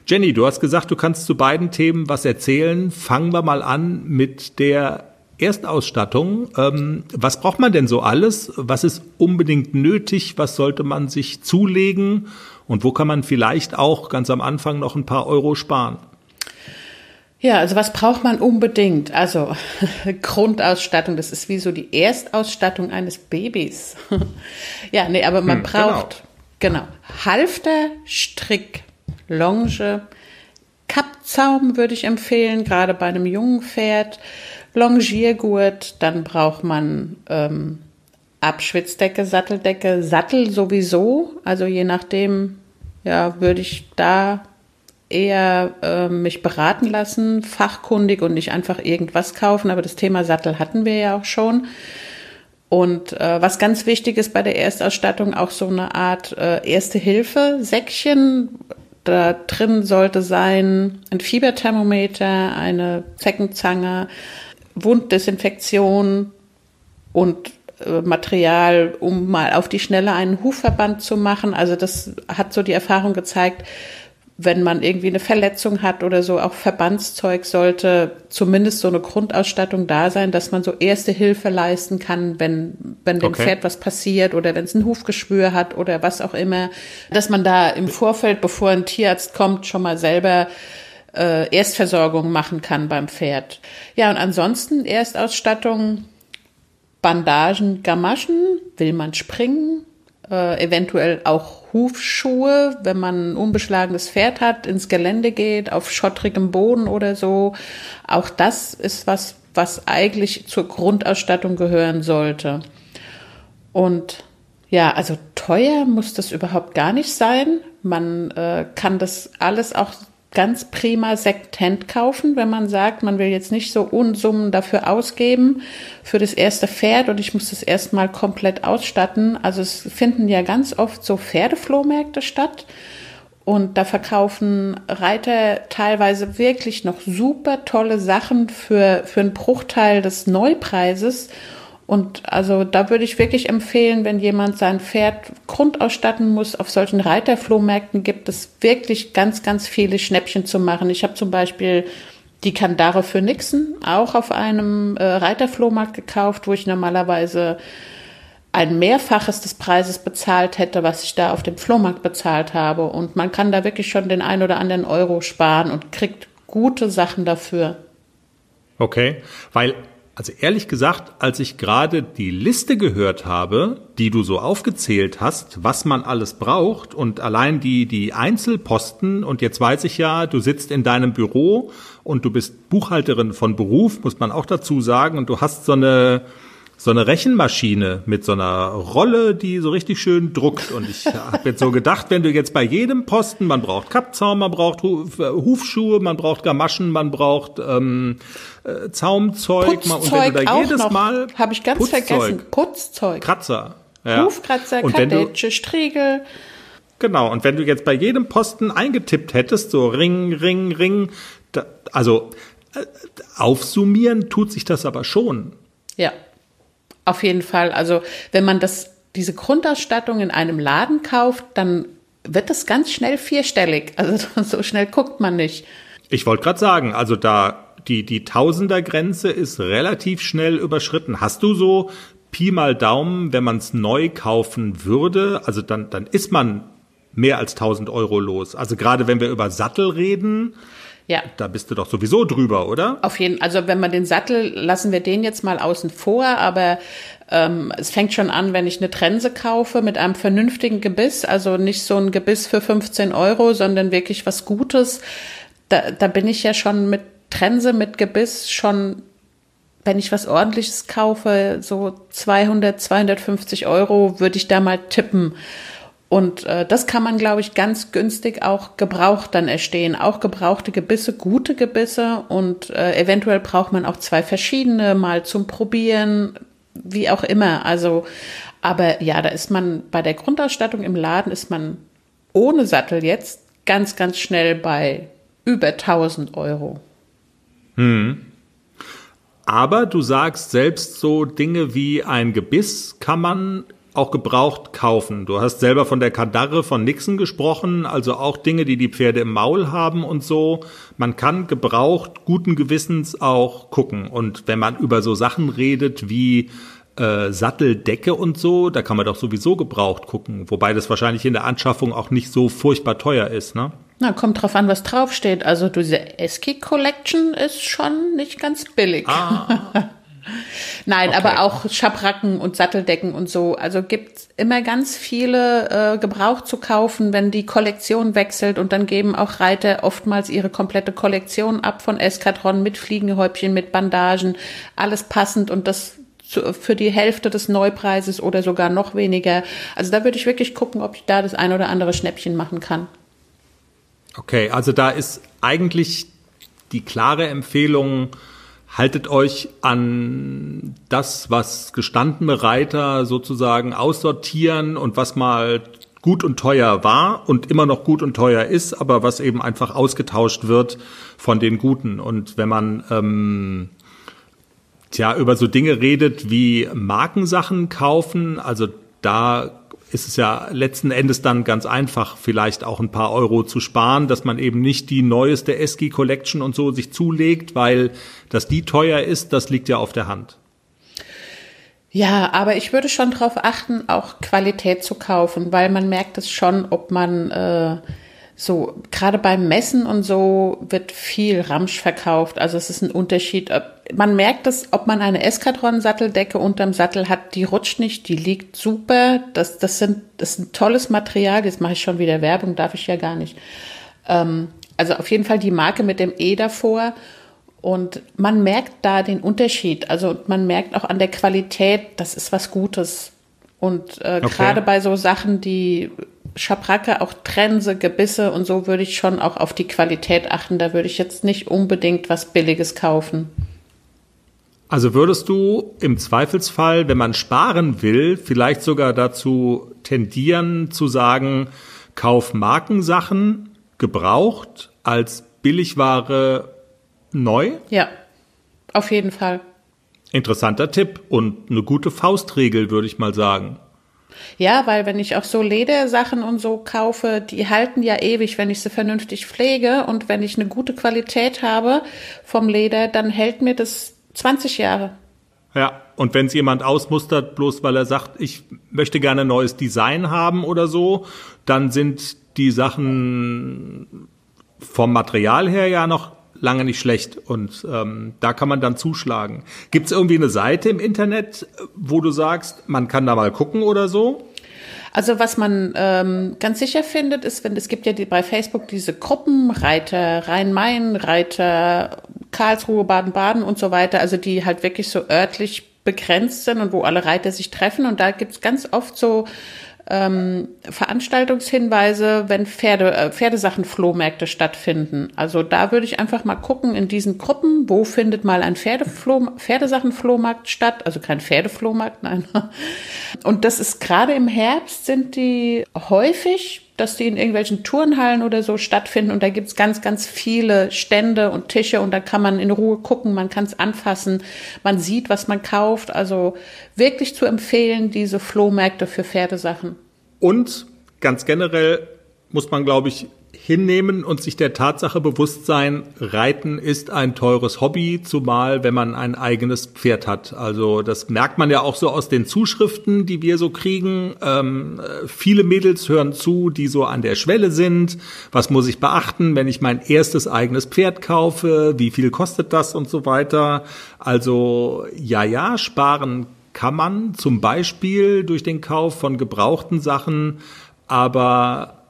Jenny, du hast gesagt, du kannst zu beiden Themen was erzählen. Fangen wir mal an mit der Erstausstattung. Ähm, was braucht man denn so alles? Was ist unbedingt nötig? Was sollte man sich zulegen? Und wo kann man vielleicht auch ganz am Anfang noch ein paar Euro sparen? Ja, also was braucht man unbedingt? Also Grundausstattung, das ist wie so die Erstausstattung eines Babys. ja, nee, aber man hm, braucht genau. genau Halfter, Strick, Longe, Kappzaum würde ich empfehlen, gerade bei einem jungen Pferd. Longiergurt, dann braucht man ähm, Abschwitzdecke, Satteldecke, Sattel sowieso. Also je nachdem, ja, würde ich da eher äh, mich beraten lassen, fachkundig und nicht einfach irgendwas kaufen. Aber das Thema Sattel hatten wir ja auch schon. Und äh, was ganz wichtig ist bei der Erstausstattung, auch so eine Art äh, Erste-Hilfe-Säckchen. Da drin sollte sein ein Fieberthermometer, eine Zeckenzange, Wunddesinfektion und äh, Material, um mal auf die Schnelle einen Hufverband zu machen. Also das hat so die Erfahrung gezeigt, wenn man irgendwie eine Verletzung hat oder so, auch Verbandszeug sollte zumindest so eine Grundausstattung da sein, dass man so erste Hilfe leisten kann, wenn, wenn dem okay. Pferd was passiert oder wenn es ein Hufgeschwür hat oder was auch immer, dass man da im Vorfeld, bevor ein Tierarzt kommt, schon mal selber äh, Erstversorgung machen kann beim Pferd. Ja, und ansonsten Erstausstattung, Bandagen, Gamaschen, will man springen, äh, eventuell auch Hufschuhe, wenn man ein unbeschlagenes Pferd hat, ins Gelände geht, auf schottrigem Boden oder so. Auch das ist was, was eigentlich zur Grundausstattung gehören sollte. Und ja, also teuer muss das überhaupt gar nicht sein. Man äh, kann das alles auch ganz prima Sektent kaufen, wenn man sagt, man will jetzt nicht so Unsummen dafür ausgeben für das erste Pferd und ich muss das erstmal komplett ausstatten. Also es finden ja ganz oft so Pferdeflohmärkte statt und da verkaufen Reiter teilweise wirklich noch super tolle Sachen für, für einen Bruchteil des Neupreises und also da würde ich wirklich empfehlen, wenn jemand sein Pferd grundausstatten muss, auf solchen Reiterflohmärkten gibt es wirklich ganz, ganz viele Schnäppchen zu machen. Ich habe zum Beispiel die Kandare für Nixon auch auf einem äh, Reiterflohmarkt gekauft, wo ich normalerweise ein Mehrfaches des Preises bezahlt hätte, was ich da auf dem Flohmarkt bezahlt habe. Und man kann da wirklich schon den ein oder anderen Euro sparen und kriegt gute Sachen dafür. Okay, weil also ehrlich gesagt, als ich gerade die Liste gehört habe, die du so aufgezählt hast, was man alles braucht und allein die, die Einzelposten und jetzt weiß ich ja, du sitzt in deinem Büro und du bist Buchhalterin von Beruf, muss man auch dazu sagen, und du hast so eine, so eine Rechenmaschine mit so einer Rolle, die so richtig schön druckt. Und ich habe jetzt so gedacht, wenn du jetzt bei jedem Posten, man braucht Kappzaum, man braucht Hufschuhe, man braucht Gamaschen, man braucht ähm, äh, Zaumzeug, Putzzeug und wenn du da jedes noch. Mal habe ich ganz Putzzeug, vergessen, Putzzeug, Kratzer, ja. Hufkratzer, Kadetsche, Striegel. Genau, und wenn du jetzt bei jedem Posten eingetippt hättest, so Ring, Ring, Ring, da, also äh, aufsummieren tut sich das aber schon. Ja. Auf jeden Fall. Also wenn man das, diese Grundausstattung in einem Laden kauft, dann wird das ganz schnell vierstellig. Also so schnell guckt man nicht. Ich wollte gerade sagen, also da die, die Tausendergrenze ist relativ schnell überschritten. Hast du so Pi mal Daumen, wenn man es neu kaufen würde, also dann, dann ist man mehr als 1000 Euro los. Also gerade wenn wir über Sattel reden, ja. Da bist du doch sowieso drüber, oder? Auf jeden Fall. Also wenn man den Sattel, lassen wir den jetzt mal außen vor, aber ähm, es fängt schon an, wenn ich eine Trense kaufe mit einem vernünftigen Gebiss, also nicht so ein Gebiss für 15 Euro, sondern wirklich was Gutes. Da, da bin ich ja schon mit Trense, mit Gebiss schon wenn ich was ordentliches kaufe, so 200, 250 Euro würde ich da mal tippen. Und äh, das kann man, glaube ich, ganz günstig auch gebraucht dann erstehen. Auch gebrauchte Gebisse, gute Gebisse. Und äh, eventuell braucht man auch zwei verschiedene, mal zum Probieren, wie auch immer. Also, aber ja, da ist man bei der Grundausstattung im Laden ist man ohne Sattel jetzt ganz, ganz schnell bei über 1000 Euro. Hm. Aber du sagst selbst so Dinge wie ein Gebiss kann man auch gebraucht kaufen. Du hast selber von der Kadarre von Nixon gesprochen, also auch Dinge, die die Pferde im Maul haben und so. Man kann gebraucht guten Gewissens auch gucken. Und wenn man über so Sachen redet wie äh, Satteldecke und so, da kann man doch sowieso gebraucht gucken. Wobei das wahrscheinlich in der Anschaffung auch nicht so furchtbar teuer ist, ne? Na, kommt drauf an, was draufsteht. Also diese Eski Collection ist schon nicht ganz billig. Ah. Nein, okay. aber auch Schabracken und Satteldecken und so. Also gibt's immer ganz viele äh, Gebrauch zu kaufen, wenn die Kollektion wechselt und dann geben auch Reiter oftmals ihre komplette Kollektion ab von Eskadron mit Fliegenhäubchen, mit Bandagen, alles passend und das zu, für die Hälfte des Neupreises oder sogar noch weniger. Also da würde ich wirklich gucken, ob ich da das ein oder andere Schnäppchen machen kann. Okay, also da ist eigentlich die klare Empfehlung, haltet euch an das, was gestandene Reiter sozusagen aussortieren und was mal gut und teuer war und immer noch gut und teuer ist, aber was eben einfach ausgetauscht wird von den Guten. Und wenn man ähm, tja, über so Dinge redet wie Markensachen kaufen, also da ist es ja letzten Endes dann ganz einfach, vielleicht auch ein paar Euro zu sparen, dass man eben nicht die neueste Eski Collection und so sich zulegt, weil dass die teuer ist, das liegt ja auf der Hand. Ja, aber ich würde schon darauf achten, auch Qualität zu kaufen, weil man merkt es schon, ob man äh, so, gerade beim Messen und so wird viel Ramsch verkauft. Also es ist ein Unterschied. Man merkt es, ob man eine Eskadron-Satteldecke unterm Sattel hat, die rutscht nicht, die liegt super. Das, das, sind, das ist ein tolles Material. Jetzt mache ich schon wieder Werbung, darf ich ja gar nicht. Ähm, also auf jeden Fall die Marke mit dem E davor. Und man merkt da den Unterschied. Also man merkt auch an der Qualität, das ist was Gutes. Und äh, okay. gerade bei so Sachen, die Schabracke, auch Trense, Gebisse und so würde ich schon auch auf die Qualität achten. Da würde ich jetzt nicht unbedingt was Billiges kaufen. Also würdest du im Zweifelsfall, wenn man sparen will, vielleicht sogar dazu tendieren zu sagen, kauf Markensachen gebraucht als Billigware neu? Ja, auf jeden Fall. Interessanter Tipp und eine gute Faustregel, würde ich mal sagen. Ja, weil wenn ich auch so Ledersachen und so kaufe, die halten ja ewig, wenn ich sie vernünftig pflege und wenn ich eine gute Qualität habe vom Leder, dann hält mir das 20 Jahre. Ja, und wenn es jemand ausmustert, bloß weil er sagt, ich möchte gerne ein neues Design haben oder so, dann sind die Sachen vom Material her ja noch lange nicht schlecht und ähm, da kann man dann zuschlagen. Gibt es irgendwie eine Seite im Internet, wo du sagst, man kann da mal gucken oder so? Also was man ähm, ganz sicher findet, ist, wenn es gibt ja die, bei Facebook diese Gruppen, Reiter Rhein-Main, Reiter Karlsruhe, Baden-Baden und so weiter, also die halt wirklich so örtlich begrenzt sind und wo alle Reiter sich treffen. Und da gibt's ganz oft so ähm, Veranstaltungshinweise, wenn Pferde, äh, Pferdesachen-Flohmärkte stattfinden. Also da würde ich einfach mal gucken in diesen Gruppen, wo findet mal ein Pferdefloh, Pferdesachen-Flohmarkt statt. Also kein Pferdeflohmarkt, nein. Und das ist gerade im Herbst sind die häufig dass die in irgendwelchen Turnhallen oder so stattfinden und da gibt's ganz, ganz viele Stände und Tische und da kann man in Ruhe gucken, man kann es anfassen, man sieht, was man kauft. Also wirklich zu empfehlen, diese Flohmärkte für Pferdesachen. Und ganz generell muss man, glaube ich, hinnehmen und sich der Tatsache bewusst sein, Reiten ist ein teures Hobby, zumal wenn man ein eigenes Pferd hat. Also das merkt man ja auch so aus den Zuschriften, die wir so kriegen. Ähm, viele Mädels hören zu, die so an der Schwelle sind. Was muss ich beachten, wenn ich mein erstes eigenes Pferd kaufe? Wie viel kostet das und so weiter? Also ja, ja, sparen kann man zum Beispiel durch den Kauf von gebrauchten Sachen, aber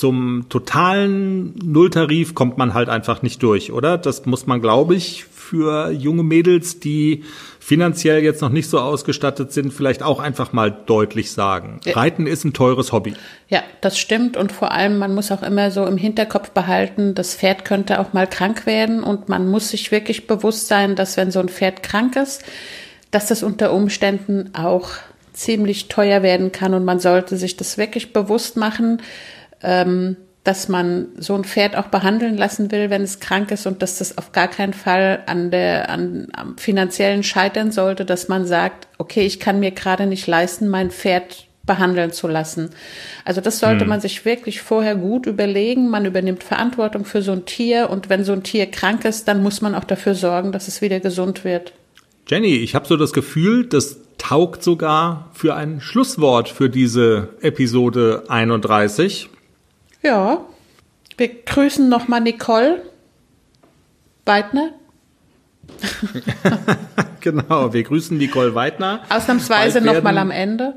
zum totalen Nulltarif kommt man halt einfach nicht durch, oder? Das muss man, glaube ich, für junge Mädels, die finanziell jetzt noch nicht so ausgestattet sind, vielleicht auch einfach mal deutlich sagen. Reiten ist ein teures Hobby. Ja, das stimmt. Und vor allem, man muss auch immer so im Hinterkopf behalten, das Pferd könnte auch mal krank werden. Und man muss sich wirklich bewusst sein, dass wenn so ein Pferd krank ist, dass das unter Umständen auch ziemlich teuer werden kann. Und man sollte sich das wirklich bewusst machen. Ähm, dass man so ein Pferd auch behandeln lassen will, wenn es krank ist und dass das auf gar keinen Fall an der an am finanziellen scheitern sollte, dass man sagt, okay, ich kann mir gerade nicht leisten, mein Pferd behandeln zu lassen. Also das sollte hm. man sich wirklich vorher gut überlegen. Man übernimmt Verantwortung für so ein Tier und wenn so ein Tier krank ist, dann muss man auch dafür sorgen, dass es wieder gesund wird. Jenny, ich habe so das Gefühl, das taugt sogar für ein Schlusswort für diese Episode 31. Ja, wir grüßen nochmal Nicole Weidner. genau, wir grüßen Nicole Weidner. Ausnahmsweise nochmal am Ende.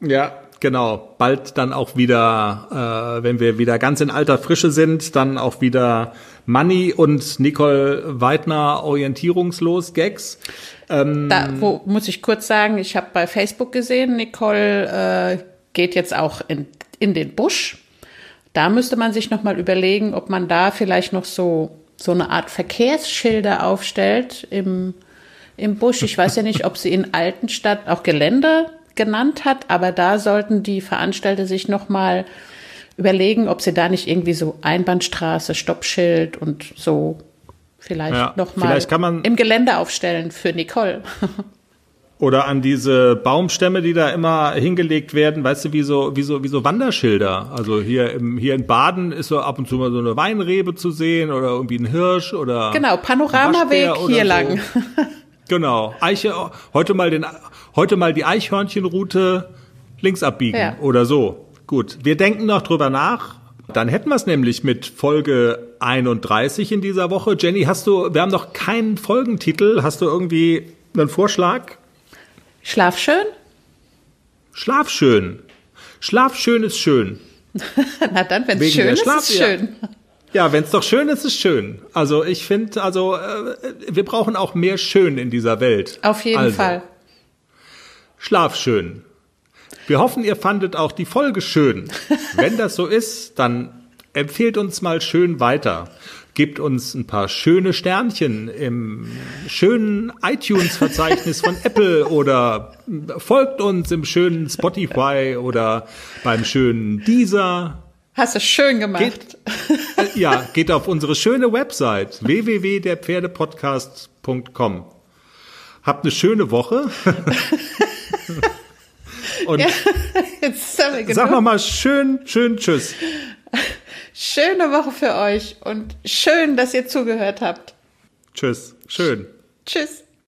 Ja, genau. Bald dann auch wieder, äh, wenn wir wieder ganz in alter Frische sind, dann auch wieder Money und Nicole Weidner orientierungslos Gags. Ähm, da wo, muss ich kurz sagen, ich habe bei Facebook gesehen, Nicole äh, geht jetzt auch in, in den Busch da müsste man sich noch mal überlegen, ob man da vielleicht noch so so eine Art Verkehrsschilder aufstellt im im Busch. Ich weiß ja nicht, ob sie in Altenstadt auch Gelände genannt hat, aber da sollten die Veranstalter sich noch mal überlegen, ob sie da nicht irgendwie so Einbahnstraße, Stoppschild und so vielleicht ja, noch mal vielleicht kann man im Gelände aufstellen für Nicole. Oder an diese Baumstämme, die da immer hingelegt werden, weißt du, wie so, wie so, wie so Wanderschilder. Also hier im, hier in Baden ist so ab und zu mal so eine Weinrebe zu sehen oder irgendwie ein Hirsch oder. Genau, Panoramaweg hier so. lang. genau. Eiche, heute mal den, heute mal die Eichhörnchenroute links abbiegen ja. oder so. Gut. Wir denken noch drüber nach. Dann hätten wir es nämlich mit Folge 31 in dieser Woche. Jenny, hast du, wir haben noch keinen Folgentitel. Hast du irgendwie einen Vorschlag? Schlaf schön? Schlaf schön. Schlaf schön ist schön. Na dann, wenn es schön ist, Schlaf, ist es schön. Ja, ja wenn es doch schön ist, ist es schön. Also ich finde, also äh, wir brauchen auch mehr Schön in dieser Welt. Auf jeden also, Fall. Schlaf schön. Wir hoffen, ihr fandet auch die Folge schön. Wenn das so ist, dann empfehlt uns mal schön weiter gebt uns ein paar schöne Sternchen im schönen iTunes-Verzeichnis von Apple oder folgt uns im schönen Spotify oder beim schönen Deezer. Hast du schön gemacht. Geht, äh, ja, geht auf unsere schöne Website www.derpferdepodcast.com. Habt eine schöne Woche. Und ja, sag noch mal schön, schön Tschüss. Schöne Woche für euch und schön, dass ihr zugehört habt. Tschüss. Schön. Tschüss.